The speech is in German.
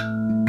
Musik